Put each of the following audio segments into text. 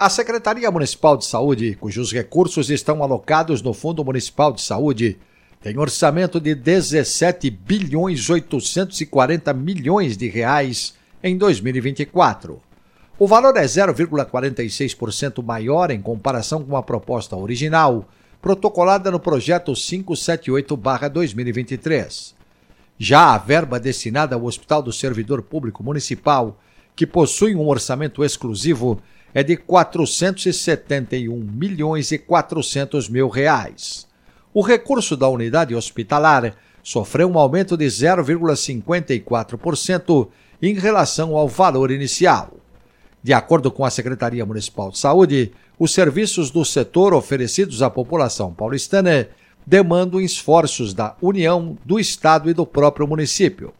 A Secretaria Municipal de Saúde, cujos recursos estão alocados no Fundo Municipal de Saúde, tem orçamento de 17 bilhões 840 milhões de reais em 2024. O valor é 0,46% maior em comparação com a proposta original, protocolada no projeto 578/2023. Já a verba destinada ao Hospital do Servidor Público Municipal, que possui um orçamento exclusivo, é de 471 milhões e 400 mil reais. O recurso da unidade hospitalar sofreu um aumento de 0,54% em relação ao valor inicial. De acordo com a Secretaria Municipal de Saúde, os serviços do setor oferecidos à população paulistana demandam esforços da União, do Estado e do próprio município.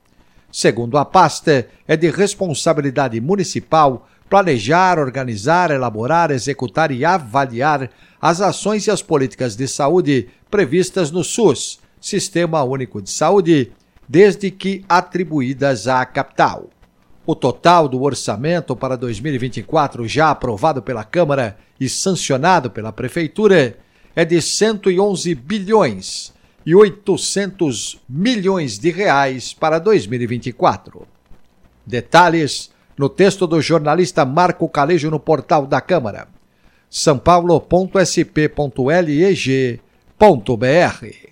Segundo a pasta, é de responsabilidade municipal planejar, organizar, elaborar, executar e avaliar as ações e as políticas de saúde previstas no SUS, Sistema Único de Saúde, desde que atribuídas à capital. O total do orçamento para 2024, já aprovado pela Câmara e sancionado pela Prefeitura, é de 111 bilhões e 800 milhões de reais para 2024. Detalhes no texto do jornalista Marco Calejo no portal da Câmara. sãopaulo.sp.leg.br